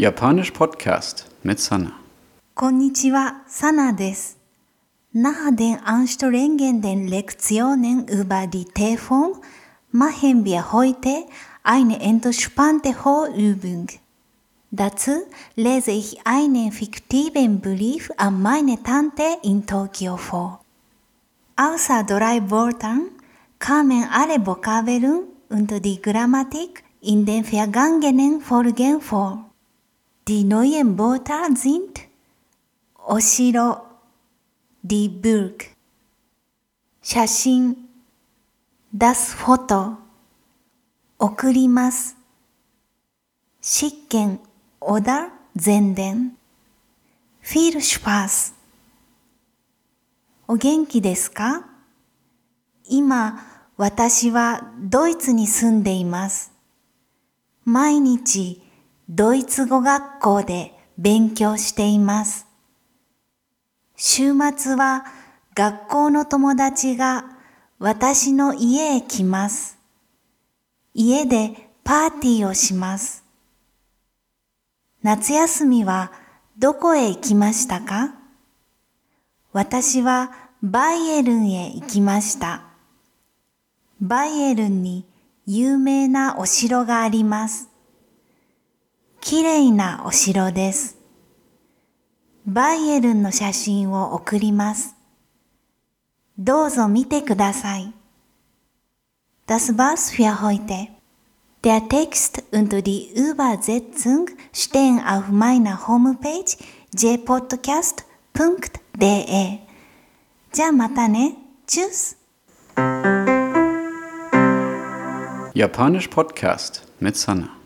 Japanisch Podcast mit Sana. Konnichiwa, Sana des. Nach den anstrengenden Lektionen über die Telefon machen wir heute eine entspannte Hohlübung. Dazu lese ich einen fiktiven Brief an meine Tante in Tokio vor. Außer drei Worten kamen alle Vokabeln und die Grammatik in den vergangenen Folgen vor. Die neuen Wörter sind お城 die Burg 写真 das Foto 送ります執権 oder 前伝 viel Spaß お元気ですか今、私はドイツに住んでいます。毎日、ドイツ語学校で勉強しています。週末は学校の友達が私の家へ来ます。家でパーティーをします。夏休みはどこへ行きましたか？私はバイエルンへ行きました。バイエルンに有名なお城があります。綺麗なお城です。バイエルンの写真を送ります。どうぞ見てください。Das war's für heute. Der Text und die Übersetzung stehen auf meiner Homepage jpodcast.de じゃあまたね。Tschüss! Japanisch Podcast mit Sanna.